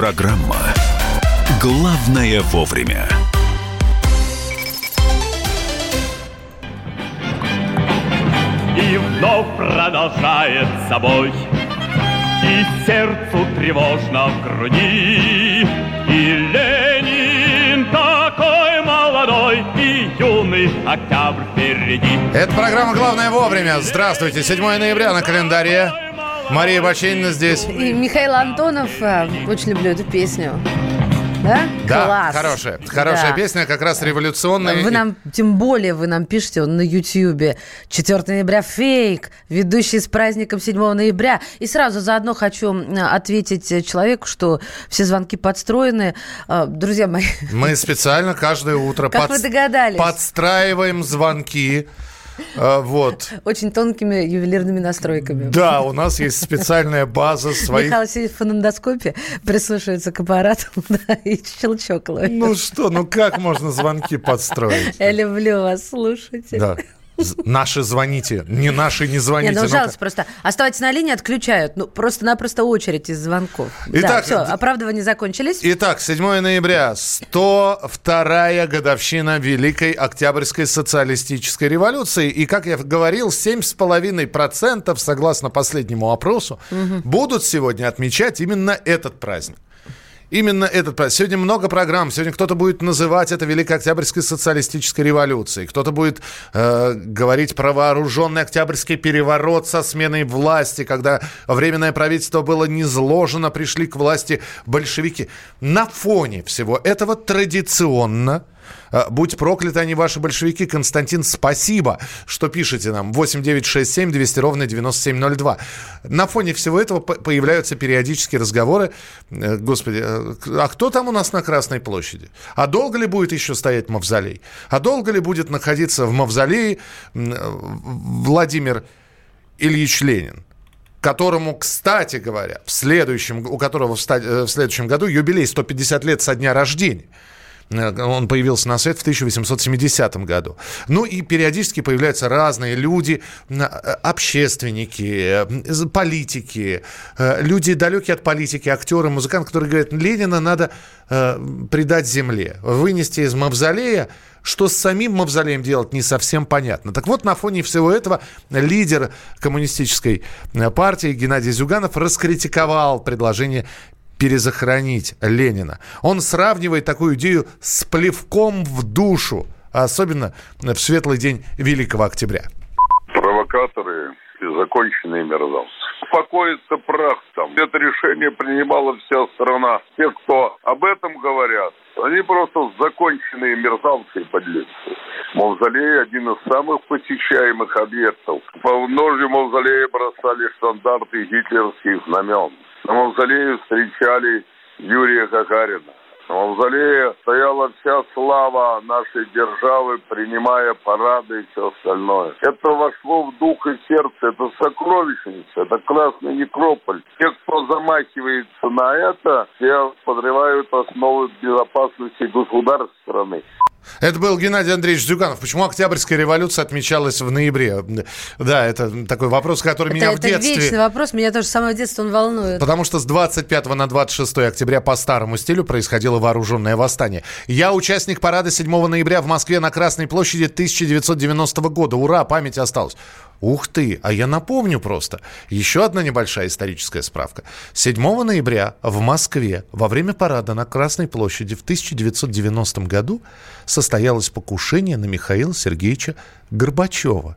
Программа «Главное вовремя». И вновь продолжает собой И сердцу тревожно в груди И Ленин такой молодой И юный октябрь впереди Это программа «Главное вовремя». Здравствуйте. 7 ноября на календаре. Мария Баченина здесь. И Михаил Антонов, а, очень люблю эту песню. Да? Да, Класс. хорошая. Хорошая Да. песня, как раз революционная. Вы нам, тем более вы нам пишете он на Ютьюбе. 4 ноября фейк, ведущий с праздником 7 ноября. И сразу заодно хочу ответить э, человеку, что все звонки подстроены. А, Друзья мои, Мы специально каждое утро Как вы догадались? подстраиваем звонки. А, Вот. очень тонкими ювелирными настройками. Да, у нас есть специальная база своих... Михаил сидит в фонендоскопе, прислушивается к аппарату да, и щелчок ловит. Ну что, ну как можно звонки подстроить? Я люблю вас, слушайте. Да. Наши звоните. Не наши не Не, звоните. ну Ну, жалко просто. Оставайтесь на линии, отключают. Ну, просто-напросто очередь из звонков. Итак, все, оправдывания закончились. Итак, 7 ноября, 102-я годовщина Великой Октябрьской социалистической революции. И, как я говорил, 7,5% согласно последнему опросу будут сегодня отмечать именно этот праздник. Именно этот. Сегодня много программ. Сегодня кто-то будет называть это Великой Октябрьской социалистической революцией. Кто-то будет э, говорить про вооруженный Октябрьский переворот со сменой власти, когда Временное правительство было низложено, пришли к власти большевики. На фоне всего этого традиционно Будь прокляты они, ваши большевики. Константин, спасибо, что пишете нам. 8 9 6 7 200 ровно 9702. На фоне всего этого по- появляются периодические разговоры. Э, Господи, э, а кто там у нас на Красной площади? А долго ли будет еще стоять мавзолей? А долго ли будет находиться в мавзолее э, Владимир Ильич Ленин? которому, кстати говоря, в следующем, у которого в, э, в следующем году юбилей 150 лет со дня рождения. Э, Он появился на свет в 1870 году. Ну и периодически появляются разные люди, э, общественники, политики, э, люди далекие от политики, актеры, музыканты, которые говорят, Ленина надо предать земле, вынести из мавзолея, что с самим мавзолеем делать не совсем понятно. Так вот, на фоне всего этого лидер коммунистической партии Геннадий Зюганов раскритиковал предложение перезахоронить Ленина. Он сравнивает такую идею с плевком в душу, особенно в светлый день Великого Октября. провокаторы и законченные мерзавцы. Успокоится прах там. Это решение принимала вся страна. Те, кто об этом говорят, они просто законченные мерзавцы и подлецы. Мавзолей – один из самых посещаемых объектов. По ножью мавзолея бросали штандарты гитлерских знамен. На мавзолее встречали Юрия Гагарина. На мавзолее стояла вся слава нашей державы, принимая парады и все остальное. Это вошло в дух и сердце, это сокровищница, это Красный Некрополь. Те, кто замахивается на это, те подрывают основы безопасности государств страны. Это был Геннадий Андреевич Зюганов. Почему Октябрьская революция отмечалась в ноябре? Да, это такой вопрос, который Это, меня в это детстве... вечный вопрос. Меня тоже с самого детства он волнует. Потому что с 25 на 26 октября по старому стилю происходило вооруженное восстание. Я участник парада 7 ноября в Москве на Красной площади 1990 года. Ура, память осталась. Ух ты, а я напомню просто. Еще одна небольшая историческая справка. 7 ноября в Москве во время парада на Красной площади в 1990 году состоялось покушение на Михаила Сергеевича Горбачева.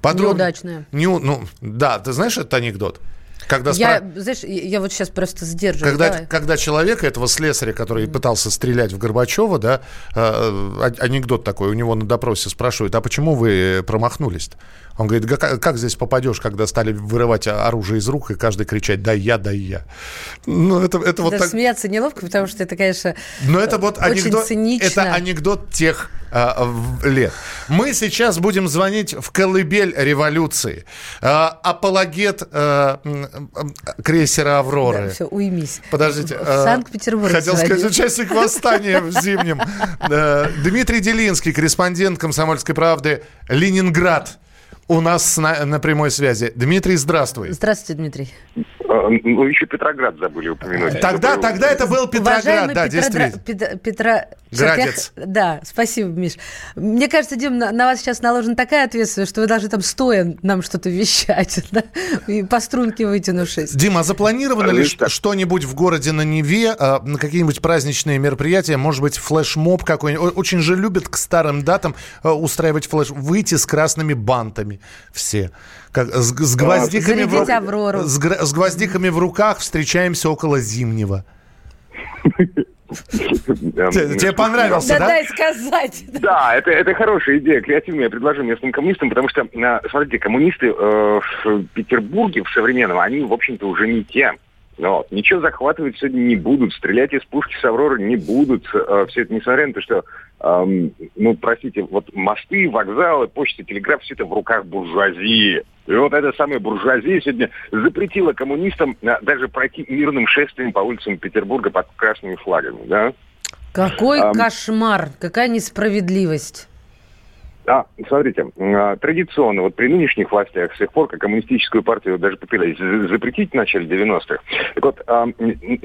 Подробно- Неудачное. Не, ну, да, ты знаешь этот анекдот? Когда, Я, спра- знаешь, я я вот сейчас просто сдерживаюсь. когда, Давай. когда человека, этого слесаря, который пытался стрелять в Горбачева, да, э, а- анекдот такой, у него на допросе спрашивают, а почему вы промахнулись -то? Он говорит, «Га- как, как здесь попадешь, когда стали вырывать оружие из рук, и каждый кричать, дай я, дай я. Ну, это, это вот Даже так... смеяться неловко, потому что это, конечно, Но это вот очень анекдот, цинично. это анекдот тех а, лет. Мы сейчас будем звонить в колыбель революции. А, апологет а, крейсера «Авроры». все, уймись. Подождите. В а, Санкт-Петербурге Хотел сказать, участник восстания в зимнем. Дмитрий Делинский, корреспондент «Комсомольской правды», Ленинград. У нас на, на прямой связи. Дмитрий, здравствуй. Здравствуйте, Дмитрий. А, Ну, еще Петроград забыли упомянуть. Тогда, Доброе тогда это был Петроград, Уважаемый да, Петродра- действительно. Петра- Петра... Градец. я- Да, спасибо, Миш. Мне кажется, Дим, на, на вас сейчас наложена такая ответственность, что вы должны там стоя нам что-то вещать, да? и по струнке вытянувшись. Дима, а запланировано ли Конечно. ш- что-нибудь в городе на Неве, а, на какие-нибудь праздничные мероприятия, может быть, флешмоб какой-нибудь? Очень же любят к старым датам а, устраивать флеш, выйти с красными бантами все. Как, с, с гвоздиками в ру- «Аврору». с, с гвоздиками в руках встречаемся около Зимнего. Те- Тебе понравился, Да, да? дай сказать. Да, это, это хорошая идея, креативная. Я предложу местным коммунистам, потому что, э, смотрите, коммунисты э, в Петербурге, в современном, они, в общем-то, уже не те. Вот. Ничего захватывать сегодня не будут, стрелять из пушки с Авроры не будут. Э, все это несмотря на то, что, эм, ну, простите, вот мосты, вокзалы, почта, телеграф, все это в руках буржуазии. И вот эта самая буржуазия сегодня запретила коммунистам э, даже пройти мирным шествием по улицам Петербурга под красными флагами, да? Какой Ам. кошмар, какая несправедливость. А, смотрите, а, традиционно, вот при нынешних властях, с тех пор, как коммунистическую партию даже пытались за- запретить в начале 90-х, так вот, а, м,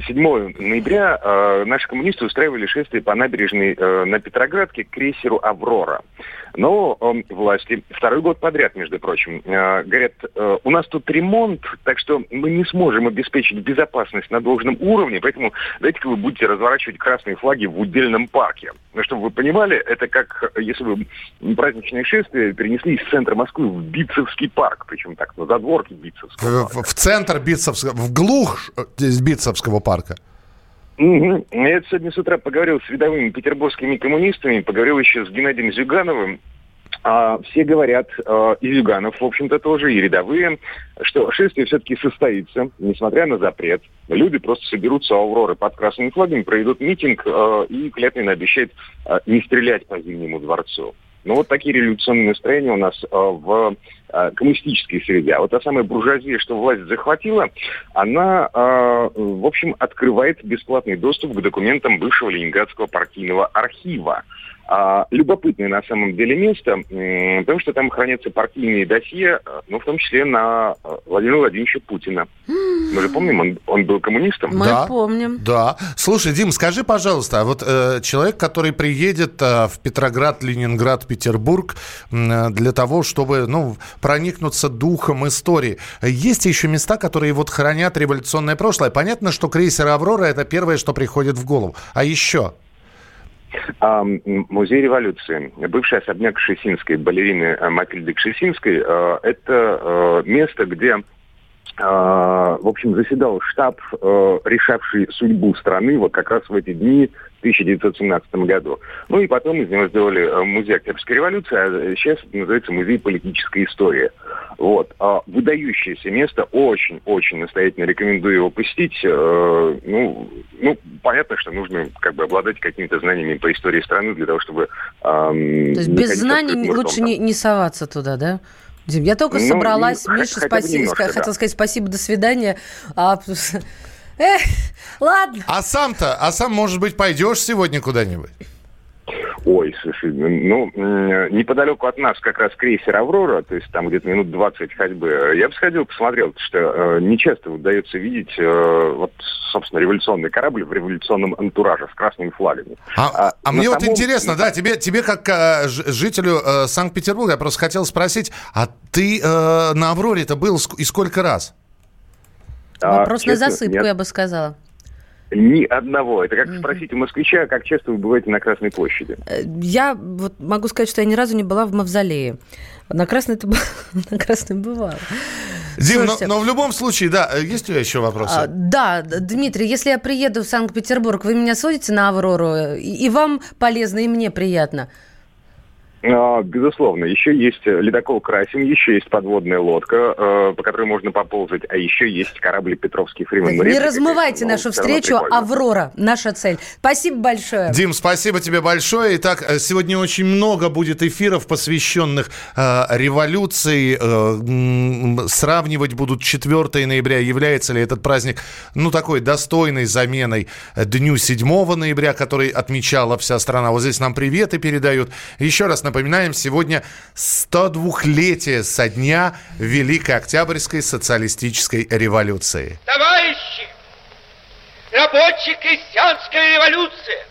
7 ноября а, наши коммунисты устраивали шествие по набережной э, на Петроградке к крейсеру «Аврора». Но м, власти второй год подряд, между прочим, э, говорят, э, у нас тут ремонт, так что мы не сможем обеспечить безопасность на должном уровне, поэтому давайте-ка вы будете разворачивать красные флаги в удельном парке. Ну, чтобы вы понимали, это как э, если бы праздничное шествие перенесли из центра Москвы в Битцевский парк, причем так, на задворке Битцевского В, парка. в- в центр Битцевского, в глух э, Битцевского парка. Мгм. Я сегодня с утра поговорил с рядовыми петербургскими коммунистами, поговорил еще с Геннадием Зюгановым. А, все говорят, э, и Зюганов, в общем-то, тоже, и рядовые, что шествие все-таки состоится, несмотря на запрет. Люди просто соберутся у Авроры под красными флагами, проведут митинг э, и клятвенно обещают э, не стрелять по Зимнему дворцу. Ну, вот такие революционные настроения у нас э, в э, коммунистической среде. А вот та самая буржуазия, что власть захватила, она, э, в общем, открывает бесплатный доступ к документам бывшего Ленинградского партийного архива. А, любопытное на самом деле место, потому что там хранятся партийные досье, э, ну, в том числе на э, Владимира Владимировича Путина. Мы же помним, он, он был коммунистом. Мы Да. помним. Да. Слушай, Дим, скажи, пожалуйста, а вот э, человек, который приедет э, в Петроград, Ленинград, Петербург э, для того, чтобы, ну, проникнуться духом истории, есть еще места, которые вот хранят революционное прошлое? Понятно, что крейсер «Аврора» — это первое, что приходит в голову. А еще? А, Музей революции. Бывший особняк Кшесинской, балерины э, Матильды Кшесинской, э, это э, место, где в общем, заседал штаб, э, решавший судьбу страны вот как раз в эти дни в 1917 году. Ну и потом из него сделали э, музей Октябрьской революции, а сейчас это называется музей политической истории. Вот. А выдающееся место, очень-очень настоятельно рекомендую его посетить. Э, ну, ну, понятно, что нужно как бы обладать какими-то знаниями по истории страны для того, чтобы... эм, То есть без знаний лучше там. не, не соваться туда, да? Дим, я только Ну, собралась, ну, Миша, спасибо, немножко, хотела да. сказать спасибо, до свидания. А, эх, ладно. А сам-то, а сам, может быть, пойдешь сегодня куда-нибудь? Ой, слушай, ну, м, неподалеку от нас как раз крейсер «Аврора», то есть там где-то минут 20 ходьбы. Я бы сходил, посмотрел, потому что э, не часто удается видеть, э, вот, собственно, революционный корабль в революционном антураже с красными флагами. А, А а на мне вот самом- интересно, да, тебе, тебе как э, жителю э, Санкт-Петербурга, я просто хотел спросить, а ты э, на «Авроре»-то был ск- и сколько раз? А, Вопрос на честно, засыпку, нет. я бы сказала. Ни одного. Это как спросить у москвича, как часто вы бываете на Красной площади. Э, Я вот могу сказать, что я ни разу не была в мавзолее. На Красной это на Красной бывало. Дим, но, но в любом случае, да, э, есть у тебя еще вопросы? а, Да, Дмитрий, если я приеду в Санкт-Петербург, вы меня сводите на Аврору, и, и вам полезно, и мне приятно. А, Безусловно, еще есть э, ледокол Красин, еще есть подводная лодка, э, по которой можно поползать, а еще есть корабль Петровский Фриман. Не Реплика, размывайте конечно, но нашу всё равно встречу. Аврора, наша цель. Спасибо большое. Дим, спасибо тебе большое. Итак, э, сегодня очень много будет эфиров, посвященных э, революции. Э, сравнивать будут 4 ноября. Является ли этот праздник, ну, такой достойной заменой Дню 7 ноября, который отмечала вся страна. Вот здесь нам приветы передают. Еще раз напоминаем, сегодня 102-летие со дня Великой Октябрьской социалистической революции. Товарищи, рабочая крестьянская революция,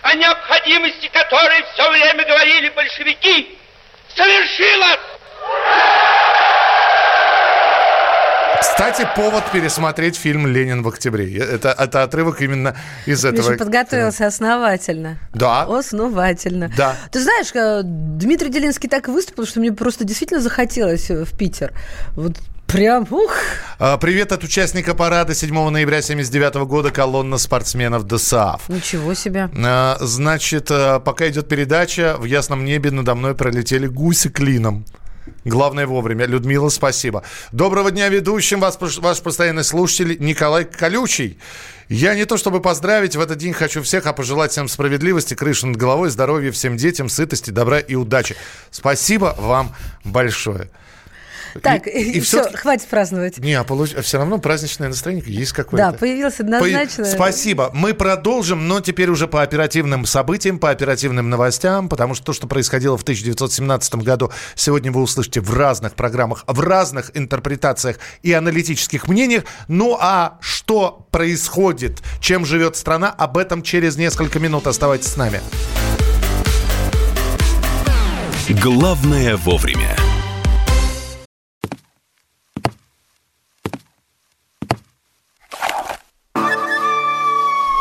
о необходимости которой все время говорили большевики, совершилась! Кстати, повод пересмотреть фильм «Ленин в октябре». Это, это отрывок именно из этого. Миша подготовился основательно. Да. Основательно. Да. Ты знаешь, э, Дмитрий Делинский так выступил, что мне просто действительно захотелось э, в Питер. Вот прям, ух. А, Привет от участника парада 7 ноября 79 года колонна спортсменов ДСАФ. Ничего себе. А, Значит, а, пока идет передача, в ясном небе надо мной пролетели гуси клином. Главное вовремя. Людмила, спасибо. Доброго дня ведущим. Вас, ваш постоянный слушатель Николай Колючий. Я не то чтобы поздравить, в этот день хочу всех, а пожелать всем справедливости, крыши над головой, здоровья всем детям, сытости, добра и удачи. Спасибо вам большое. Так, И- и все, хватит праздновать. Не, а получ- все равно праздничное настроение есть какое-то. Да, появилось однозначно. По- Спасибо. Мы продолжим, но теперь уже по оперативным событиям, по оперативным новостям, потому что то, что происходило в 1917 году, сегодня вы услышите в разных программах, в разных интерпретациях и аналитических мнениях. Ну а что происходит, чем живет страна, об этом через несколько минут. Оставайтесь с нами. Главное вовремя.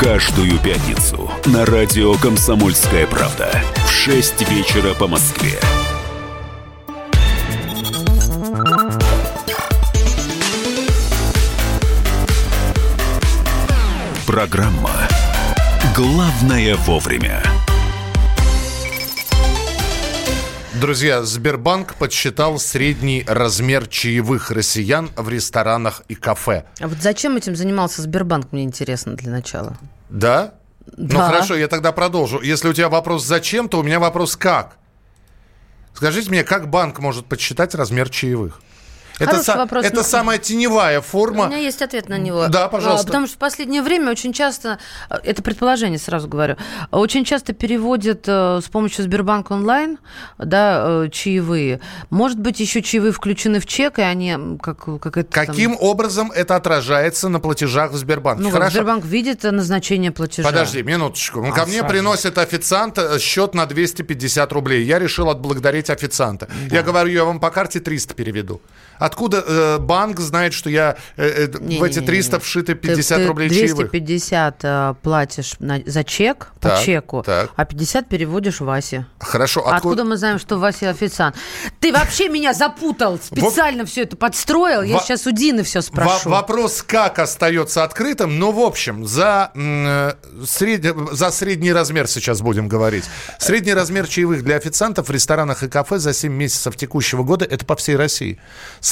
Каждую пятницу на радио «Комсомольская правда» в 6 вечера по Москве. Программа «Главное вовремя». Друзья, Сбербанк подсчитал средний размер чаевых россиян в ресторанах и кафе. А вот зачем этим занимался Сбербанк, мне интересно для начала. Да? Ну Да. хорошо, я тогда продолжу. Если у тебя вопрос зачем, то у меня вопрос как. Скажите мне, как банк может подсчитать размер чаевых? Это, Хороший вопрос, это но- самая теневая У форма. меня есть ответ на него. Да, пожалуйста. А, Потому что в последнее время очень часто, э, это предположение сразу говорю, очень часто переводят э, с помощью Сбербанк онлайн, да, э, чаевые. Может быть, еще чаевые включены в чек, и они как, как это там- Каким образом это отражается на платежах в Сбербанке? Ну, Хорошо. Сбербанк видит назначение платежа. Подожди, минуточку. Ну, А, ко мне сразу. приносит официант счет на 250 рублей. Я решил отблагодарить официанта. Я говорю, я вам по карте 300 переведу. Откуда э, банк знает, что я э, э, в эти Не-не-не-не. 300 вшиты Ты- 50 ты рублей чаевых? 250 э, платишь на- за чек, по Так, чеку, так. а 50 переводишь Васе. Хорошо, Откуда? откуда? мы знаем, что Вася официант? Ты вообще меня запутал, специально все это подстроил. Я сейчас у Дины все спрошу. вопрос как остается открытым, но в общем за, э, сред- за средний размер сейчас будем говорить. Средний размер чаевых для официантов в ресторанах и кафе за 7 месяцев текущего года, это по всей России,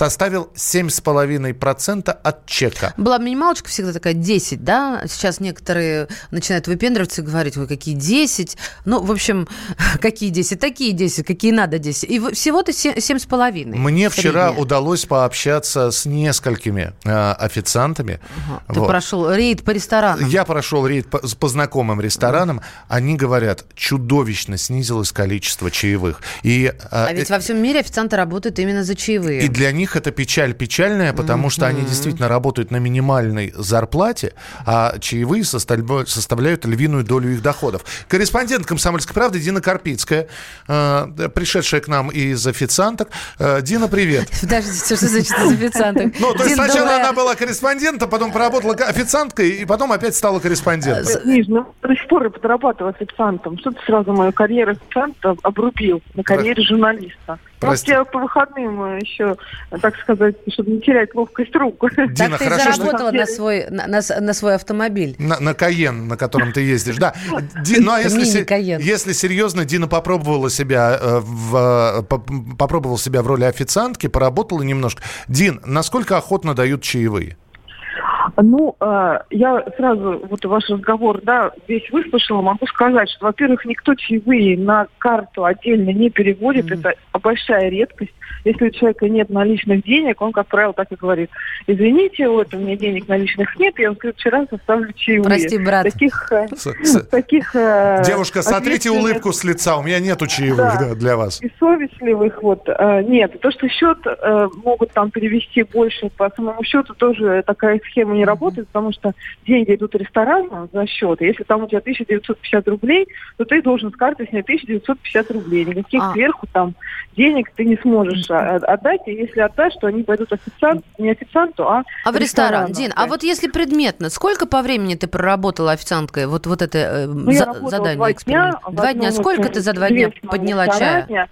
составил 7,5% от чека. Была минималочка всегда такая 10, да? Сейчас некоторые начинают выпендриваться и говорить, ой, какие 10. Ну, в общем, какие 10? Такие 10, какие надо 10. И всего-то 7,5. Мне вчера удалось пообщаться с несколькими э, официантами. Ты Вот. прошел рейд по ресторанам. Я прошел рейд по, по знакомым ресторанам. Они говорят, чудовищно снизилось количество чаевых. И, э, А ведь во всем мире официанты работают именно за чаевые. И для них это печаль печальная, потому что они действительно работают на минимальной зарплате, а чаевые составляют львиную долю их доходов. Корреспондент «Комсомольской правды» Дина Карпицкая, э, пришедшая к нам из официанток. Э, Дина, привет. Подождите, что значит из официанток? Ну, то есть сначала она была корреспондентом, потом поработала официанткой, и потом опять стала корреспондентом. Миш, ну до сих пор я подрабатываю официантом. Что ты сразу мою карьеру официанта обрубил на карьере журналиста? Прости. Может, я по выходным э, еще, так сказать, чтобы не терять ловкость рук. Дина, Так ты хорошо, что- заработала на свой, на, на на свой автомобиль. На, на Каен, на котором ты ездишь, да. Ди- ну а если, се- если серьезно, Дина попробовала себя э, в, э, по- попробовала себя в роли официантки, поработала немножко. Дин, насколько охотно дают чаевые? Ну, э, я сразу вот ваш разговор, да, весь выслушала, могу сказать, что, во-первых, никто чаевые на карту отдельно не переводит, это большая редкость. Если у человека нет наличных денег, он, как правило, так и говорит, извините, вот у меня денег наличных нет, я вам в следующий раз оставлю чаевые. Прости, брат. Таких, э, С- с- таких э, Девушка, сотрите ответственных улыбку с лица, у меня нету чаевых Да. да, для вас. и совестливых вот э, нет. То, что счет э, могут там перевести больше по самому счету, тоже такая схема не работает, потому что деньги идут ресторану за счет. И Если там у тебя 1950 рублей, то ты должен с карты снять 1950 рублей. Никаких А. сверху там денег ты не сможешь а, отдать. И если отдашь, то они пойдут официант, не официанту, а А в ресторан. Дин, а вот если предметно, сколько по времени ты проработала официанткой? Вот, вот это э, Ну, за- задание, два эксперимент. дня. Два дня. Сколько ты за два дня подняла чая?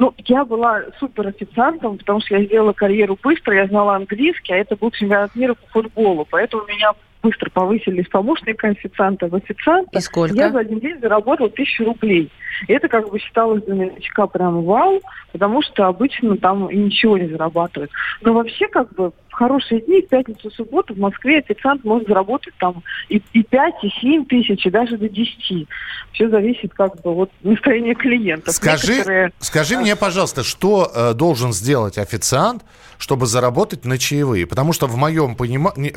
Ну, я была супер официантом, потому что я сделала карьеру быстро, я знала английский, а это был чемпионат мира по футболу, поэтому меня быстро повысили из помощника официанта в официанта. И сколько? Я за один день заработала тысячу рублей. И это как бы считалось для новичка прям вау, потому что обычно там и ничего не зарабатывают. Но вообще как бы в хорошие дни, в пятницу, субботу в Москве официант может заработать там и, и 5, и 7 тысяч, и даже до 10. Все зависит как бы от настроения клиентов. Скажи, Некоторые- скажи мне, пожалуйста, что э, должен сделать официант, чтобы заработать на чаевые? Потому что в моем понимании...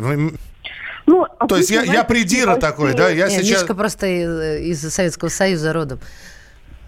Ну, То есть я, я придира такой, да? Я Не, сейчас... Мишка просто из, из Советского Союза родом.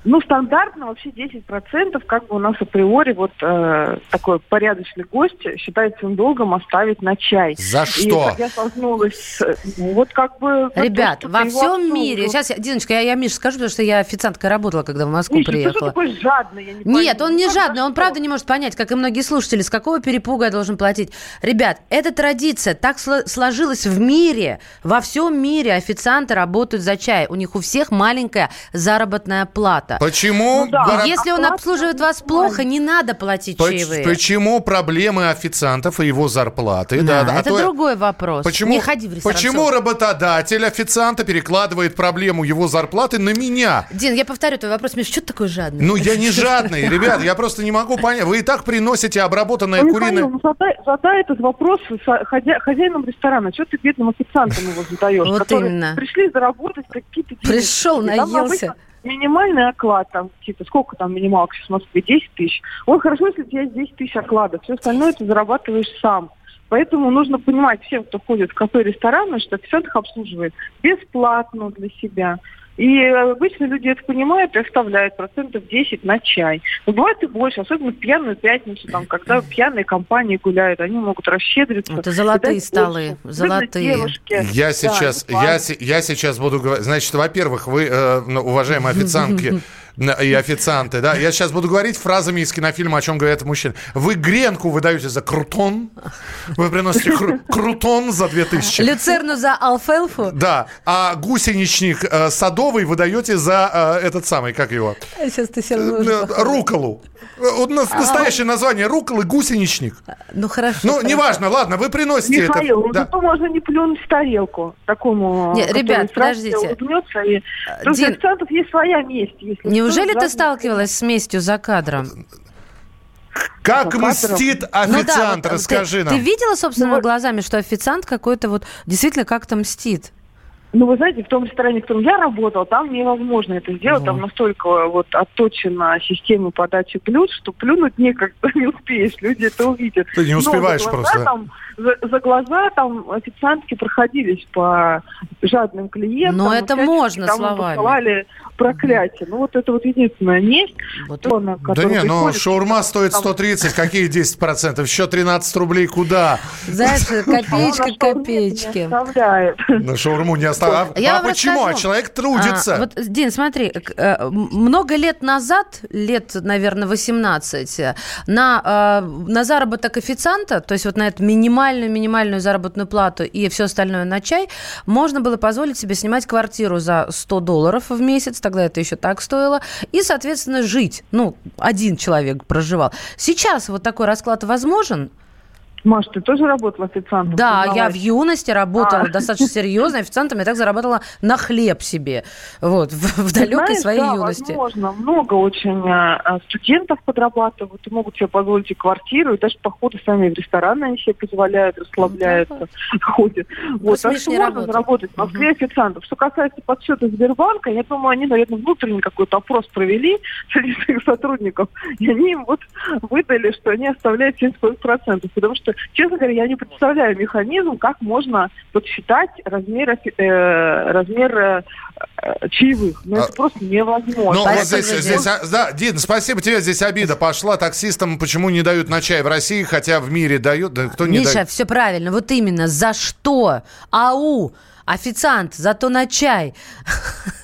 Ну, стандартно вообще 10% как бы у нас априори вот э, такой порядочный гость считает своим долгом оставить на чай. За И что? я столкнулась с, ну, вот как бы... то, Ребят, во ты всем мире, сейчас, Диночка, я, я Мише скажу, потому что я официанткой работала, когда в Москву Миша, ты приехала. такой жадный? Я не Нет, он не жадный, он что? правда не может понять, как и многие слушатели, с какого перепуга я должен платить. Ребят, это традиция, так сло- сложилось в мире. Во всем мире официанты работают за чай. У них у всех маленькая заработная плата. Почему? Ну да. горо- И Если он обслуживает вас плохо, не надо платить Поч- чаевые. Почему проблемы официантов и его зарплаты? Да, а это то- другой вопрос. Почему, Не ходи в ресторан. почему работодатель официанта перекладывает проблему его зарплаты на меня? Дин, я повторю твой вопрос. Миш, что ты такой жадный? Ну, я не жадный, ребят, я просто не могу понять. Вы и так приносите обработанное Ну, куриное... Михаил, ну, задай, задай этот вопрос хозя- хозяинам ресторана. Что ты бедным официантам его задаешь? Вот именно. Пришли заработать какие-то деньги. Пришел, наелся. обычно Минимальный оклад, там, типа, сколько там минималка сейчас в Москве? 10 тысяч. Ой, хорошо, если у тебя есть 10 тысяч окладов. Все остальное ты зарабатываешь сам. Поэтому нужно понимать всем, кто ходит в кафе рестораны, что официант их обслуживает бесплатно для себя. И обычно люди это понимают и оставляют процентов 10 на чай. Но бывает и больше, особенно в пьяную пятницу, там, когда пьяные компании гуляют, они могут расщедриться. Это золотые столы, больше. золотые. Девушке. Я Да, сейчас, я, се- я сейчас буду говорить. Значит, во-первых, вы, э, ну, уважаемые официантки и официанты, да, я сейчас буду говорить фразами из кинофильма, о чем говорят мужчины. Вы гренку выдаете за крутон, вы приносите кру- крутон за 2000. Люцерну за алфелфу? Да, а гусеничник э, садовый выдаете за э, этот самый, как его, Сейчас ты все Э, руколу. Э, Вот нас- настоящее название руколы гусеничник. Ну хорошо. Ну, хорошо. неважно, ладно, вы приносите Михаил, это. ну Да. зато можно не плюнуть в тарелку такому, Не, который ребят, подождите. И... Дин, у официантов есть своя месть. Если Неужели ты сталкивалась с местью за кадром? Как За мстит Ну да, официант, вот, расскажи ты, нам. Ты видела собственными глазами, что официант какой-то вот действительно как-то мстит? Ну, вы знаете, в том ресторане, в котором я работала, там невозможно это сделать. Там настолько вот отточена система подачи блюд, что плюнуть никогда не успеешь. Люди это увидят. Ты не Но за успеваешь глаза просто. Там, за, за глаза там официантки проходились по жадным клиентам. Но это можно там словами. посылали проклятие. Ну, вот это вот единственная месть. зона, Да не, ну шаурма стоит там- 130, какие 10%? Еще 13 рублей куда? Знаешь, копеечка Она к копеечке. шаурму не оставляет. А, Я а почему? А расскажу. человек трудится. А, вот, Дин, смотри, э, много лет назад, лет, наверное, 18, э, на, э, на заработок официанта, то есть вот на эту минимальную-минимальную заработную плату и все остальное на чай, можно было позволить себе снимать квартиру за 100 долларов в месяц, тогда это еще так стоило, и, соответственно, жить. Ну, один человек проживал. Сейчас вот такой расклад возможен? Маш, ты тоже работала официантом? Да, я в юности работала А. достаточно серьезно официантом. Я так заработала на хлеб себе. Вот, в, в далекой знаешь, своей да, юности. Возможно, много очень э, э, студентов подрабатывают и могут себе позволить и квартиру, и даже походы сами в рестораны они себе позволяют, расслабляются, ходят. Вот, так что можно работать. заработать в Москве официантов. Что касается подсчета Сбербанка, я думаю, они, наверное, внутренний какой-то опрос провели среди своих сотрудников, и они им вот выдали, что они оставляют 70%. Потому что, честно говоря, я не представляю механизм, как можно подсчитать размер, э, размер э, э, чаевых. Ну, это просто невозможно. Ну, вот Спасибо, здесь, здесь, а, да, Дин, спасибо тебе, здесь обида пошла. Таксистам почему не дают на чай в России, хотя в мире дают, да кто не Миша, дает? все правильно. Вот именно. За что? Ау! Официант, зато на чай.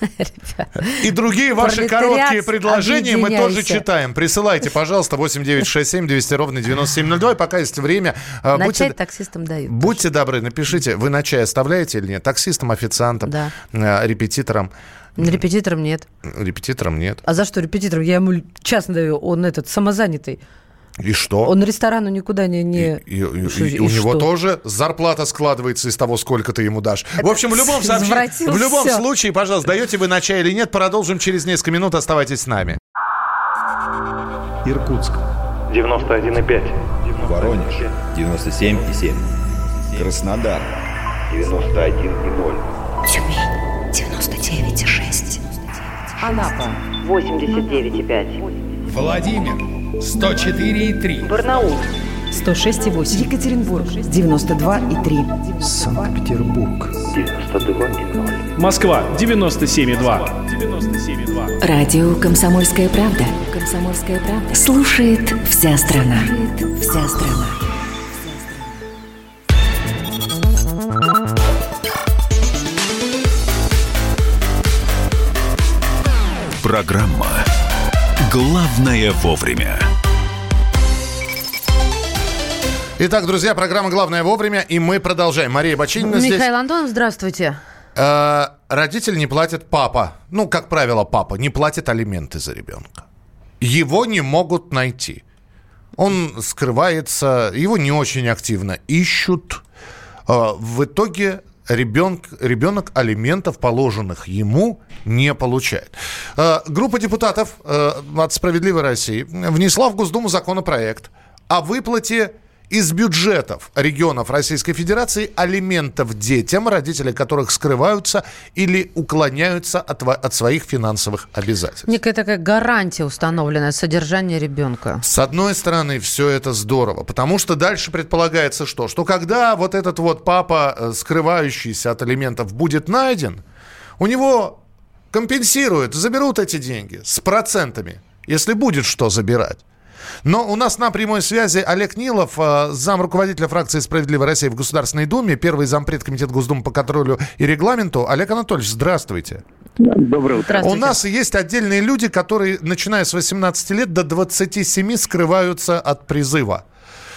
И другие ваши короткие предложения мы тоже читаем. Присылайте, пожалуйста, 8967 200 ровно 9702. И пока есть время, э, На будьте, чай таксистам дают. будьте добры, напишите, вы на чай оставляете или нет? Таксистам, официантам, Да. э, репетиторам. Репетитором нет. Репетиторам нет. А за что репетитором? Я ему честно даю, он этот самозанятый. И что? Он ресторану никуда не... не... И, и- Что- и и у него что? тоже зарплата складывается из того, сколько ты ему дашь. В общем, в любом, сообщении- в любом случае, пожалуйста, даете вы на чай или нет, продолжим через несколько минут. Оставайтесь с нами. Иркутск. 91,5. Воронеж. 97,7. Краснодар. 91,0. Тюмень 99,6. Анапа 89,5. Владимир. 104,3. Барнаул 106,8. Екатеринбург. 92,3. Санкт-Петербург. 92,0. Москва 97,2. 97,2. Радио «Комсомольская правда». «Комсомольская правда». Слушает вся страна. Слушает вся страна. Программа «Главное вовремя». Итак, друзья, программа «Главное вовремя», и мы продолжаем. Мария Бочинина здесь. Михаил Антонов, здравствуйте. Э, родитель не платит папа. Ну, как правило, папа не платит алименты за ребенка. Его не могут найти. Он скрывается, его не очень активно ищут. Э, в итоге ребенок, ребенок алиментов, положенных ему, не получает. Э, группа депутатов э, от «Справедливой России» внесла в Госдуму законопроект о выплате из бюджетов регионов Российской Федерации алиментов детям, родители которых скрываются или уклоняются от, от своих финансовых обязательств. Некая такая гарантия установленная содержания ребенка. С одной стороны, все это здорово, потому что дальше предполагается что? Что когда вот этот вот папа, э, скрывающийся от алиментов, будет найден, у него компенсируют, заберут эти деньги с процентами, если будет что забирать. Но у нас на прямой связи Олег Нилов, э, зам руководителя фракции «Справедливая Россия» в Государственной Думе, первый зампред Комитета Госдумы по контролю и регламенту. Олег Анатольевич, здравствуйте. Доброе утро. У нас есть отдельные люди, которые, начиная с 18 лет до 27, скрываются от призыва.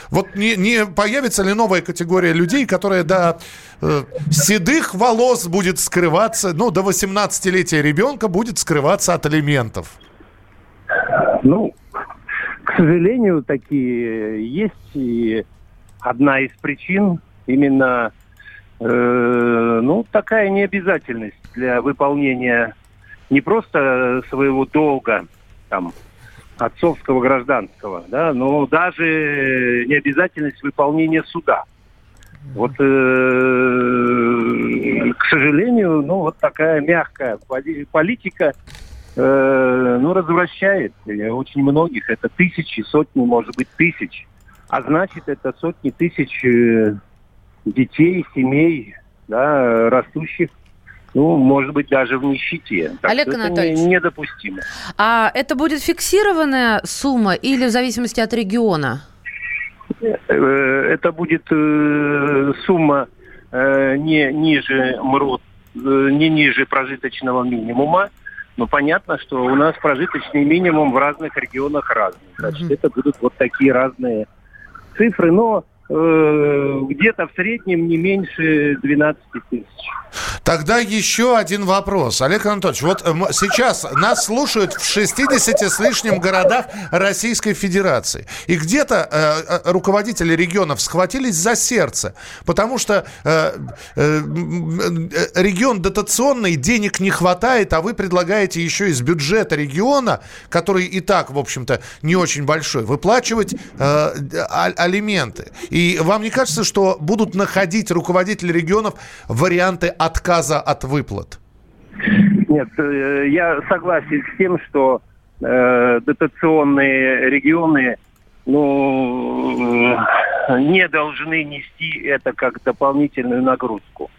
Вот не, не появится ли новая категория людей, которая до э, седых волос будет скрываться, ну, до 18-летия ребенка будет скрываться от алиментов? Ну, к сожалению, такие есть. И одна из причин именно, э, ну, такая необязательность для выполнения не просто своего долга, там, отцовского, гражданского, да, но даже необязательность выполнения суда. Вот, э, к сожалению, ну, вот такая мягкая поли- политика, э, ну, развращает очень многих. Это тысячи, сотни, может быть, тысяч. А значит, это сотни тысяч э, детей, семей, да, растущих, ну, может быть, даже в нищете. Так Олег это Анатольевич. не- недопустимо. А это будет фиксированная сумма или в зависимости от региона? Э, Это будет сумма не ниже МРОД, не ниже прожиточного минимума. Но понятно, что у нас прожиточный минимум в разных регионах разный. Значит, это будут вот такие разные цифры, но где-то в среднем не меньше 12 тысяч. Тогда еще один вопрос. Олег Анатольевич, вот э, сейчас нас слушают в 60 с лишним городах Российской Федерации. И где-то э, э, руководители регионов схватились за сердце, потому что э, э, э, регион дотационный, денег не хватает, а вы предлагаете еще из бюджета региона, который и так, в общем-то, не очень большой, выплачивать э, а- алименты. И вам не кажется, что будут находить руководители регионов варианты отказа от выплат? Нет, э, я согласен с тем, что э, дотационные регионы ну, э, не должны нести это как дополнительную нагрузку.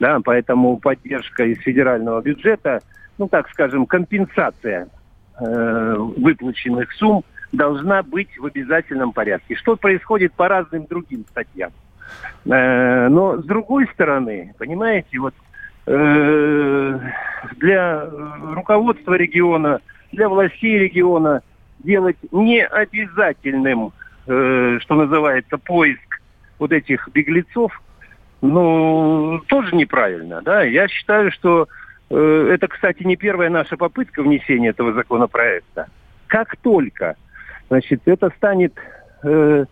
Да, поэтому поддержка из федерального бюджета, ну так скажем, компенсация э, выплаченных сумм должна быть в обязательном порядке. Что происходит по разным другим статьям? Э, но с другой стороны, понимаете, вот э, для руководства региона, для властей региона делать не обязательным, э, что называется, поиск вот этих беглецов, ну, тоже неправильно, да. Я считаю, что это, кстати, не первая наша попытка внесения этого законопроекта. Как только, значит, это станет э,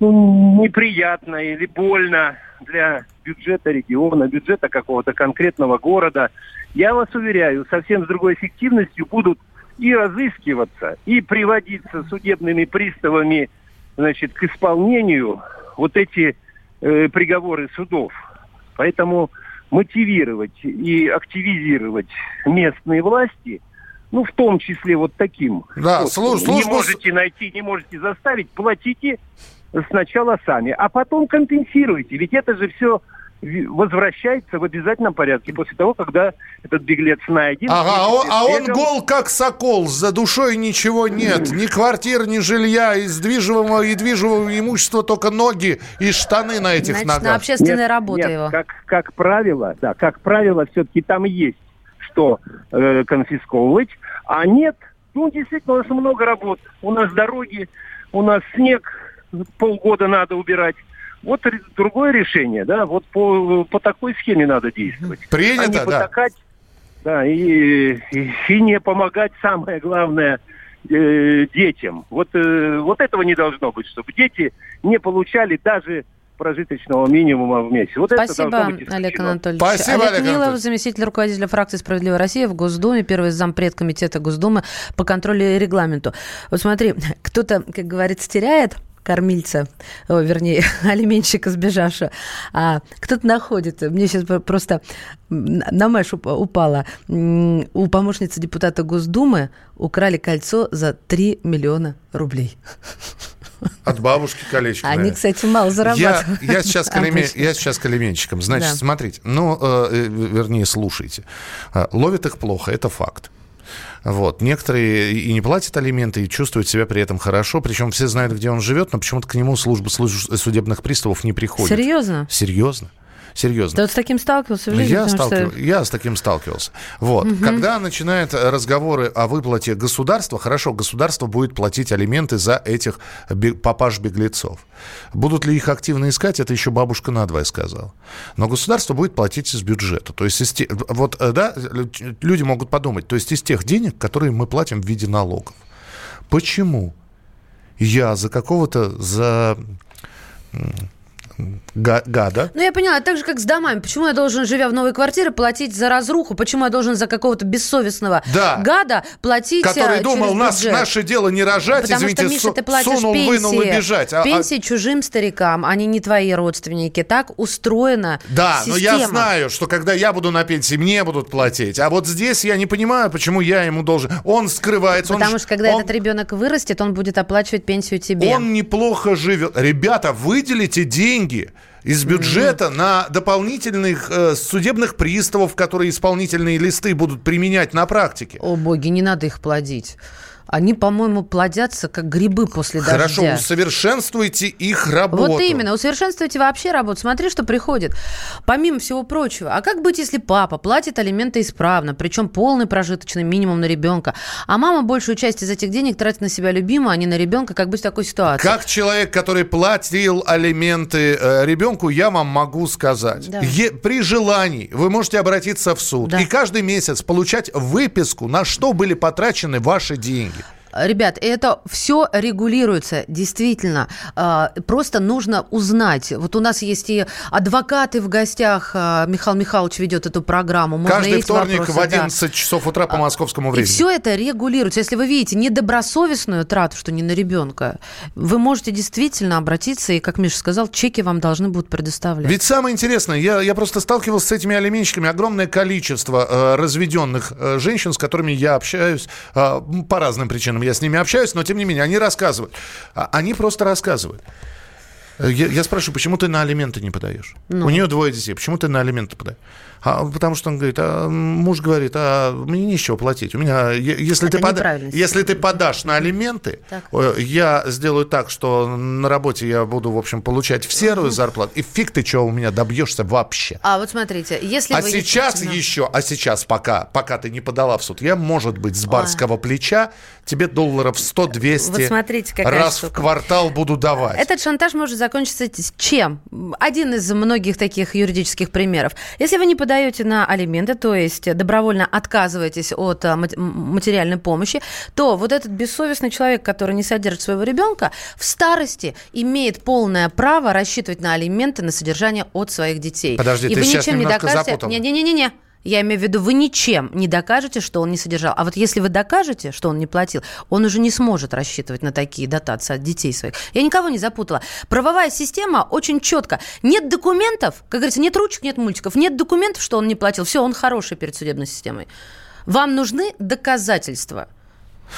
ну, неприятно или больно для бюджета региона, бюджета какого-то конкретного города, я вас уверяю, совсем с другой эффективностью будут и разыскиваться, и приводиться судебными приставами значит, к исполнению вот эти э, приговоры судов. Поэтому мотивировать и активизировать местные власти, ну, в том числе вот таким. Да, вот, служ- не можете найти, не можете заставить, платите сначала сами, а потом компенсируйте. Ведь это же все возвращается в обязательном порядке после того, когда этот беглец найден. Ага, а он, а он гол как сокол, за душой ничего нет, ни квартир, ни жилья, из движимого и движимого имущества только ноги и штаны на этих Значит, ногах. на общественной Нет, работе нет, его. Как, как правило, да, как правило, все-таки там есть что э, конфисковывать, а нет, ну, действительно, у нас много работ. У нас дороги, у нас снег, полгода надо убирать. Вот другое решение, да, вот по, по такой схеме надо действовать. Принято, а не да. потакать, да, и, и, и не помогать, самое главное, э, детям. Вот, э, вот этого не должно быть, чтобы дети не получали даже прожиточного минимума в месяц. Вот это Спасибо, должно быть Олег. Анатольевич. Спасибо, Олег Олег Анатольевич. заместитель руководителя фракции «Справедливая Россия» в Госдуме, первый зампред комитета Госдумы по контролю и регламенту. Вот смотри, кто-то, как говорится, теряет кормильца, о, вернее, алименщика сбежавшего, а кто-то находит. Мне сейчас просто на мэш уп- упала. У помощницы депутата Госдумы украли кольцо за 3 миллиона рублей. От бабушки колечко. Они, наверное. кстати, мало Я, зарабатывают. я, сейчас к алиме- обычно. я сейчас к алименщикам. Значит, Да. смотрите, ну, э, э, вернее, слушайте. Э, Ловят их плохо, это факт. Вот. Некоторые и не платят алименты, и чувствуют себя при этом хорошо. Причем все знают, где он живет, но почему-то к нему служба служ- судебных приставов не приходит. Серьезно? Серьезно. Серьезно. Ты вот с таким сталкивался в жизни? Я, Потому что- сталкив- я с таким сталкивался. Вот. Мгм. Когда начинают э, разговоры о выплате государства, хорошо, государство будет платить алименты за этих бе- папаш-беглецов. Будут ли их активно искать, это еще бабушка надвое сказала. Но государство будет платить из бюджета. То есть из те- вот, э, да, лю- люди могут подумать, то есть из тех денег, которые мы платим в виде налогов. Почему я за какого-то, за гада. Ну, я поняла, так же, как с домами. Почему я должен, живя в новой квартире, платить за разруху? Почему я должен за какого-то бессовестного Да. гада платить Который э, думал, нас, наше дело не рожать, Потому извините, что, Миша, ты платишь сунул, пенсии, вынул и бежать. А- а- пенсии чужим старикам, они не твои родственники. Так устроена Да, но я система. знаю, что когда я буду на пенсии, мне будут платить. А вот здесь я не понимаю, почему я ему должен. Он скрывается. он Потому ж- что когда он- этот ребенок вырастет, он будет оплачивать пенсию тебе. Он неплохо живет. Ребята, выделите деньги из бюджета на дополнительных э, судебных приставов, которые исполнительные листы будут применять на практике. О боги, не надо их плодить. Они, по-моему, плодятся, как грибы после Хорошо, дождя. усовершенствуйте их работу. Вот именно, усовершенствуйте вообще работу. Смотри, что приходит. Помимо всего прочего, а как быть, если папа платит алименты исправно, причем полный прожиточный минимум на ребенка, а мама большую часть из этих денег тратит на себя любимую, а не на ребенка? Как быть в такой ситуации? Как человек, который платил алименты э, ребенку, я вам могу сказать. Да. Е- при желании вы можете обратиться в суд Да. и каждый месяц получать выписку, на что были потрачены ваши деньги. Ребят, это все регулируется, действительно. А, Просто нужно узнать. Вот у нас есть и адвокаты в гостях. а, Михаил Михайлович ведет эту программу. Можно Каждый вторник вопросы, в да. 11 часов утра по московскому И времени. все это регулируется. Если вы видите недобросовестную трату, что не на ребенка, вы можете действительно обратиться, и, как Миша сказал, чеки вам должны будут предоставлять. Ведь самое интересное, я, я просто сталкивался с этими алименщиками. Огромное количество э, разведенных э, женщин, с которыми я общаюсь э, по разным причинам. Я с ними общаюсь, но тем не менее, они рассказывают. А, Они просто рассказывают. Э, Я, я спрашиваю, почему ты на алименты не подаешь? Ну. У нее двое детей, почему ты на алименты подаешь? А, потому что он говорит, а, муж говорит, а мне нечего платить. У меня, если, Это ты, пода- если ты подашь на алименты, Так. я сделаю так, что на работе я буду, в общем, получать в серую зарплату, и фиг ты чего у меня добьешься вообще. А вот смотрите, если А вы... сейчас действительно- еще, а сейчас пока, пока ты не подала в суд, я, может быть, с барского плеча тебе долларов 100-200 Вот смотрите, раз штука. в квартал буду давать. Этот шантаж может закончиться чем? Один из многих таких юридических примеров. Если вы не подаете на алименты, то есть добровольно отказываетесь от м- материальной помощи, то вот этот бессовестный человек, который не содержит своего ребенка, в старости имеет полное право рассчитывать на алименты на содержание от своих детей. Подожди, И ты вы сейчас ничем не докажете. запутала. Не-не-не-не. Я имею в виду, вы ничем не докажете, что он не содержал. А вот если вы докажете, что он не платил, он уже не сможет рассчитывать на такие дотации от детей своих. Я никого не запутала. Правовая система очень четко. Нет документов, как говорится, нет ручек, нет мультиков, нет документов, что он не платил. Все, он хороший перед судебной системой. Вам нужны доказательства.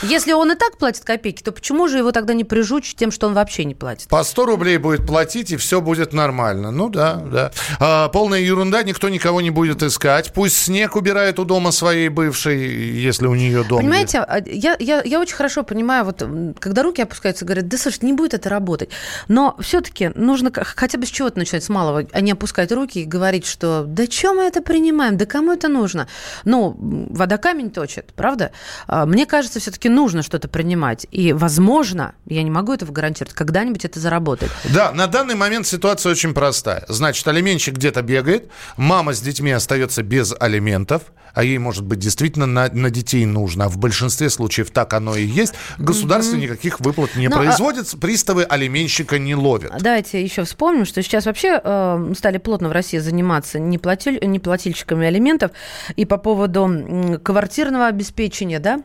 Если он и так платит копейки, то почему же его тогда не прижучить тем, что он вообще не платит? По 100 рублей будет платить, и все будет нормально. Ну да, да. А, полная ерунда, никто никого не будет искать. Пусть снег убирает у дома своей бывшей, если у нее дом. Понимаете, а, я, я, я очень хорошо понимаю, вот когда руки опускаются, говорят, да слушай, не будет это работать. Но все-таки нужно хотя бы с чего-то начать, с малого, а не опускать руки и говорить, что да что мы это принимаем, да кому это нужно? Ну, вода камень точит, правда? А, Мне кажется, все-таки нужно что-то принимать. И, возможно, я не могу этого гарантировать, когда-нибудь это заработает. Да, на данный момент ситуация очень простая. Значит, алименщик где-то бегает, мама с детьми остается без алиментов, а ей, может быть, действительно на, на детей нужно. А в большинстве случаев так оно и есть. Государство никаких выплат не Ну, а- производит, приставы алименщика не ловят. Давайте еще вспомним, что сейчас вообще э, стали плотно в России заниматься неплатиль, неплательщиками алиментов. И по поводу квартирного обеспечения, да,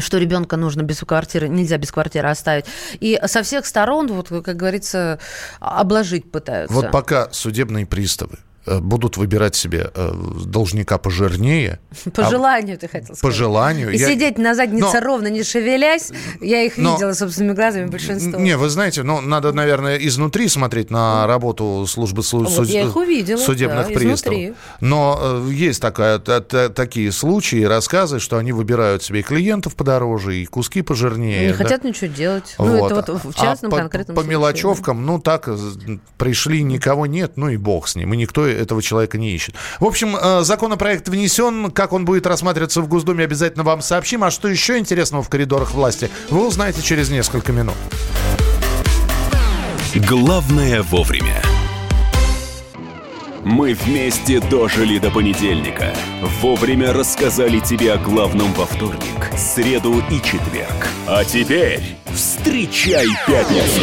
что ребенка нужно без квартиры, нельзя без квартиры оставить. И со всех сторон, вот, как говорится, обложить пытаются. Вот пока судебные приставы будут выбирать себе э, должника пожирнее. По а- желанию, ты хотел сказать. По желанию. И Я- сидеть на заднице Но- ровно, не шевелясь, я их Но- видела собственными глазами большинство. Не, вы знаете, ну, надо, наверное, изнутри смотреть на работу службы Вот суд- я их увидела, судебных да, приставов. изнутри. Но э, есть такая, та- та- такие случаи, рассказы, что они выбирают себе и клиентов подороже, и куски пожирнее. Не да. хотят ничего делать. Ну, Вот. это вот в частном а по, конкретном по случае, мелочевкам, ну так, э, пришли, никого нет, ну и бог с ним. И никто этого человека не ищет. В общем, э, законопроект внесен. Как он будет рассматриваться в Госдуме, обязательно вам сообщим. А что еще интересного в коридорах власти, вы узнаете через несколько минут. Главное вовремя. Мы вместе дожили до понедельника. Вовремя рассказали тебе о главном во вторник, среду и четверг. А теперь встречай пятницу.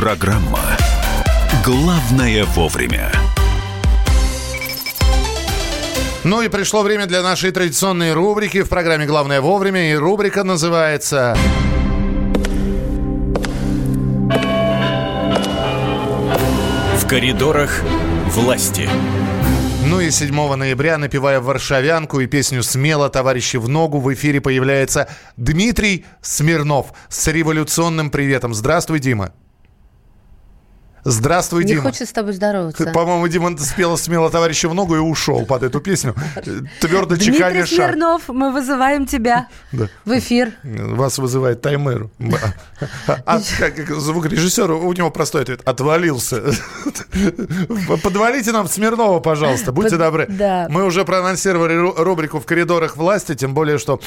Программа «Главное вовремя». Ну и пришло время для нашей традиционной рубрики в программе «Главное вовремя». И рубрика называется... В коридорах власти. Ну и 7 ноября, напевая «Варшавянку» и песню «Смело, товарищи, в ногу» в эфире появляется Дмитрий Смирнов с революционным приветом. Здравствуй, Дима. Здравствуй, Не Дима. хочет с тобой здороваться. По-моему, Дима спела смело товарища в ногу и ушел под эту песню, твердо Дмитрий чеканя шаг. Смирнов, мы вызываем тебя Да. в эфир. Вас вызывает таймер. А как звукорежиссер, у него простой ответ. Отвалился. Подвалите нам Смирнова, пожалуйста, будьте добры. да. Мы уже проанонсировали ру- рубрику «В коридорах власти», тем более, что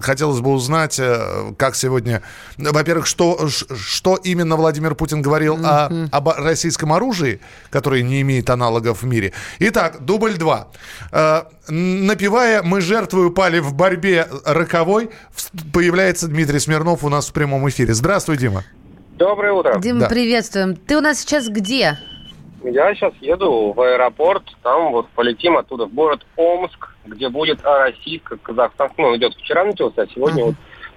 хотелось бы узнать, э, как сегодня... Во-первых, что, что именно Владимир Путин говорил о, об российском оружии, которое не имеет аналогов в мире. Итак, дубль два. Э, Напевая «Мы жертвы упали в борьбе роковой», появляется Дмитрий Смирнов у нас в прямом эфире. Здравствуй, Дима. Доброе утро. Дима, Да. приветствуем. Ты у нас сейчас где? Я сейчас еду в аэропорт, там вот полетим оттуда в город Омск, где будет российско-казахстан. Ну, идет вчера начался, а сегодня вот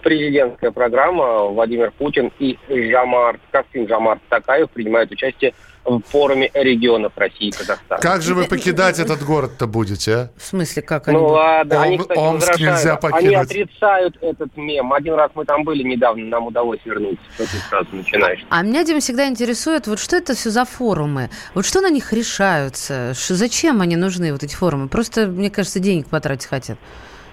президентская программа. Владимир Путин и Жамарт, Касым Жамарт Такаев принимают участие в форуме регионов России и Казахстана. Как же вы покидать этот город-то будете, а? В смысле, как они? Ну ладно, Ом- они, кстати, Омск нельзя Они покинуть. отрицают этот мем. Один раз мы там были недавно, нам удалось вернуться. Что ты сразу начинаешь? А меня, Дим, всегда интересует, вот что это все за форумы? Вот что на них решаются? Зачем они нужны, вот эти форумы? Просто, мне кажется, денег потратить хотят.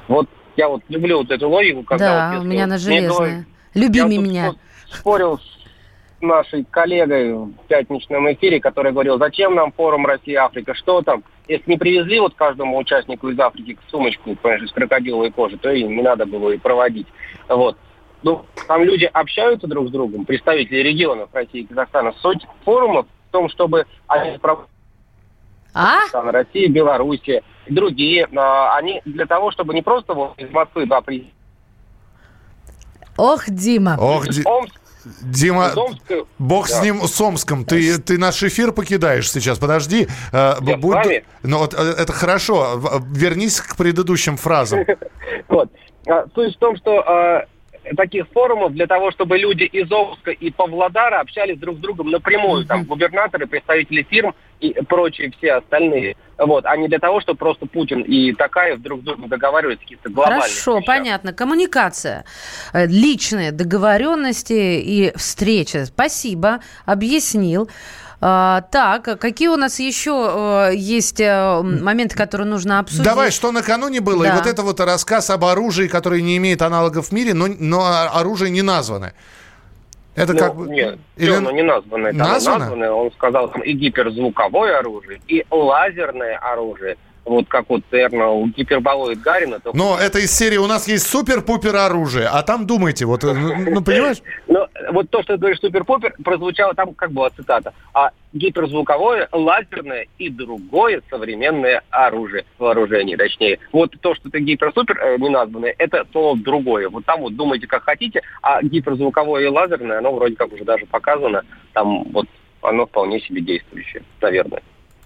Вот я вот люблю вот эту логику, когда да, вот у меня вот она мне железная. Любими меня. спо- спорил с нашей коллегой в пятничном эфире, которая говорила, зачем нам форум Россия-Африка, что там? Если не привезли вот каждому участнику из Африки сумочку, понимаешь, из крокодиловой кожи, то и не надо было и проводить. Вот. Ну, там люди общаются друг с другом, представители регионов России и Казахстана. Суть форумов в том, чтобы они проводили А? Россия, Белоруссия и другие, они для того, чтобы не просто вот из Москвы два президента, Ох, Дима. Ох, Ди- Омск, Дима, Омска, бог с да. ним, с Омском. Ты, ты наш эфир покидаешь сейчас. Подожди. э, Я с будь- вами. Ну, вот, э, это хорошо. В- Вернись к предыдущим фразам. Вот. А, Суть в том, что таких форумов для того, чтобы люди из Омска и Павлодара общались друг с другом напрямую, там губернаторы, представители фирм и прочие все остальные. Вот, а не для того, чтобы просто Путин и Такаев друг с другом договаривались каких-то глобальных Хорошо, вещах. понятно. Коммуникация, э, личные договоренности и встречи. Спасибо, объяснил. А, так, какие у нас еще э, есть э, моменты, которые нужно обсудить? Давай, что накануне было? И Да. вот это вот рассказ об оружии, которое не имеет аналогов в мире, но, но оружие не названо. Это Ну, как бы... Нет, Или- всё, оно не названное. Там Названо? названное, он сказал, там и гиперзвуковое оружие, и лазерное оружие. Вот как вот, наверное, у гиперболоид Гарина. только Но это из серии «У нас есть супер-пупер оружие», а там думайте, вот, э, ну, ну, понимаешь? Ну, вот то, что ты говоришь супер-пупер, прозвучало там, как была цитата, а гиперзвуковое, лазерное и другое современное оружие, вооружение, точнее. Вот то, что ты гиперсупер э, не названное, это то другое. Вот там вот думайте, как хотите, а гиперзвуковое и лазерное, оно вроде как уже даже показано, там вот оно вполне себе действующее, наверное.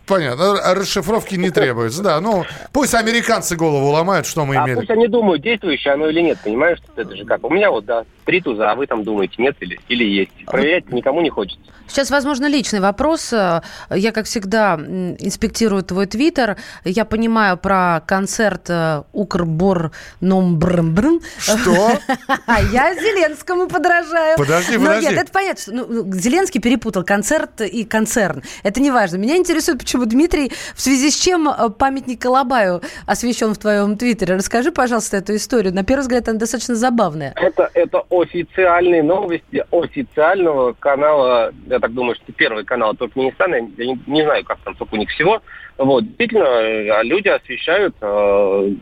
Понятно, а расшифровки не требуется, да. Ну, пусть американцы голову ломают, что мы А имели. пусть они думают, действующее оно или нет, понимаешь? Это же как. У меня вот, да, три туза, а вы там думаете, нет или, или есть. Проверять никому не хочется. Сейчас, возможно, личный вопрос. Э, Я, как всегда, инспектирую твой твиттер. Я понимаю про концерт э, Укрбор Номбрмбрн. Что? А я Зеленскому подражаю. Подожди, Но подожди. Нет, это понятно. что, ну, Зеленский перепутал концерт и концерн. Это не важно. Меня интересует, почему Дмитрий, в связи с чем э, памятник Колобаю освещен в твоем твиттере. Расскажи, пожалуйста, эту историю. На первый взгляд, она достаточно забавная. Это, это официальные новости официального канала, я так думаю, что первый канал Туркменистана, я не, не знаю, как там сколько у них всего. Вот, действительно, э, люди освещают э,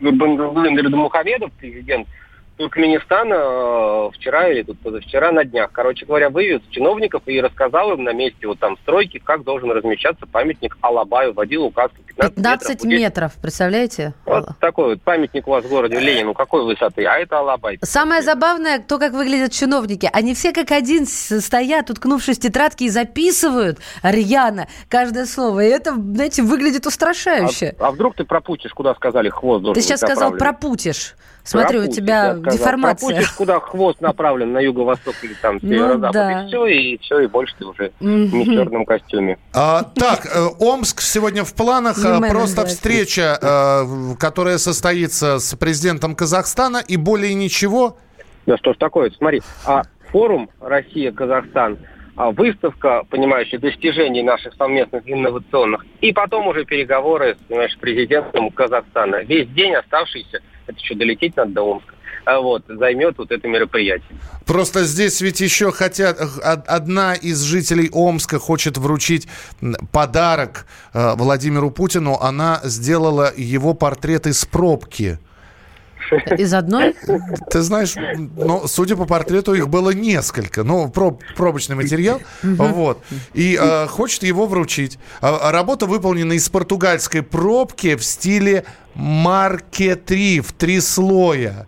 Мухамедов, президент Туркменистана э, вчера или тут позавчера на днях, короче говоря, вывез чиновников и рассказал им на месте вот там стройки, как должен размещаться памятник Алабаю, вводил указ 15, 15 метров, метров, представляете? Вот такой вот памятник у вас в городе Ленину, какой высоты, а это Алабай. Самое забавное, то, как выглядят чиновники. Они все как один стоят, уткнувшись в тетрадки и записывают рьяно каждое слово. И это, знаете, выглядит устрашающе. А, а вдруг ты пропутишь, куда сказали хвост должен Ты сейчас сказал пропутишь. Смотрю, у тебя деформация. Пропустишь, куда хвост направлен, на юго-восток или там ну северо-запад, ну, да. и все, и все, и больше ты уже не в черном костюме. А, так, э, Омск сегодня в планах. Э, просто встреча, э, которая состоится с президентом Казахстана, и более ничего? Да что ж такое, смотри, а форум Россия-Казахстан а выставка, понимающая достижений наших совместных инновационных, и потом уже переговоры с понимаешь, президентом Казахстана. Весь день оставшийся – это еще долететь надо до Омска, а вот, займет вот это мероприятие. Просто здесь ведь еще хотят, одна из жителей Омска хочет вручить подарок э, Владимиру Путину, она сделала его портрет из пробки. Из одной? Ты знаешь, ну, судя по портрету, их было несколько. Ну, проб, пробочный материал. Вот. И э, хочет его вручить. А, работа выполнена из португальской пробки в стиле Марке 3 в три слоя.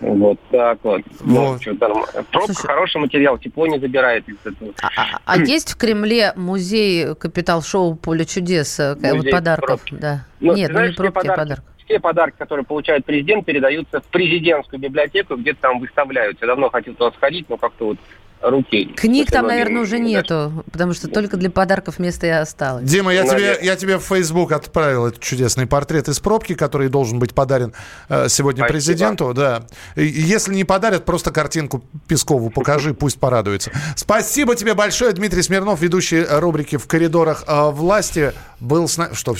Вот так вот. Ну, вот. Ну, Пробка Слушай, хороший материал, тепло не забирает из этого. А, а, а есть в Кремле музей Капитал-шоу Поле чудес? Э, музей вот подарков? Да. Ну, Нет, ну не пробки, а подарок все подарки, которые получает президент, передаются в президентскую библиотеку, где-то там выставляются. Я давно хотел туда сходить, но как-то вот руки. Книг там, наверное, уже нету, потому что только для подарков место и осталось. Дима, я тебе, я тебе в Facebook отправил этот чудесный портрет из пробки, который должен быть подарен э, сегодня Спасибо. президенту. Да. И, если не подарят, просто картинку Пескову покажи, пусть порадуется. Спасибо тебе большое, Дмитрий Смирнов, ведущий рубрики «В коридорах э, власти». Был с нами... Что?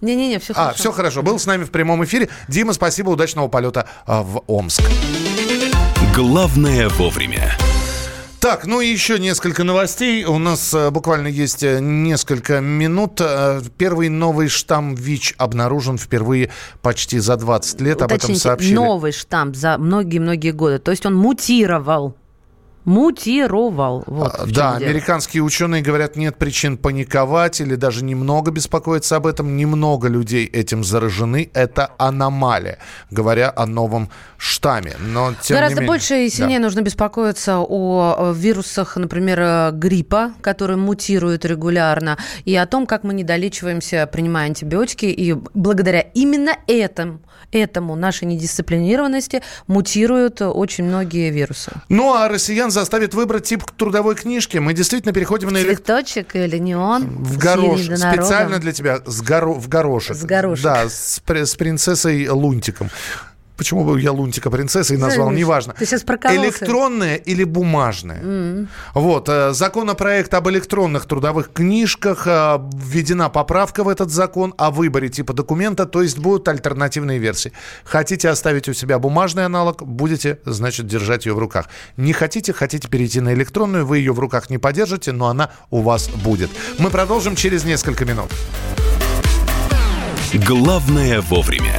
Не-не-не, все а, хорошо. А, все хорошо. Был с нами в прямом эфире. Дима, спасибо, удачного полета э, в Омск. Главное вовремя. Так, ну и еще несколько новостей. У нас э, буквально есть э, несколько минут. Э, первый новый штамм ВИЧ обнаружен впервые почти за 20 лет. Уточните, Об этом сообщили. новый штамм за многие-многие годы. То есть он мутировал мутировал. Вот а, да, дело. американские ученые говорят, нет причин паниковать или даже немного беспокоиться об этом. Немного людей этим заражены. Это аномалия, говоря о новом штамме. Но, тем Гораздо не больше и сильнее да. нужно беспокоиться о вирусах, например, гриппа, который мутирует регулярно, и о том, как мы не долечиваемся, принимая антибиотики. И благодаря именно этому, этому нашей недисциплинированности мутируют очень многие вирусы. Ну, а россиян заставит выбрать тип трудовой книжки. Мы действительно переходим на... Цветочек или неон? В горош. Специально для тебя. С горо... В горошек. С горошек. Да, с, с принцессой Лунтиком. Почему бы я Лунтика принцессой назвал, Знаешь, неважно. Ты сейчас прокололся. Электронная или бумажная. Mm-hmm. Вот, э, законопроект об электронных трудовых книжках, э, введена поправка в этот закон о выборе типа документа, то есть будут альтернативные версии. Хотите оставить у себя бумажный аналог, будете, значит, держать ее в руках. Не хотите, хотите перейти на электронную, вы ее в руках не подержите, но она у вас будет. Мы продолжим через несколько минут. Главное вовремя.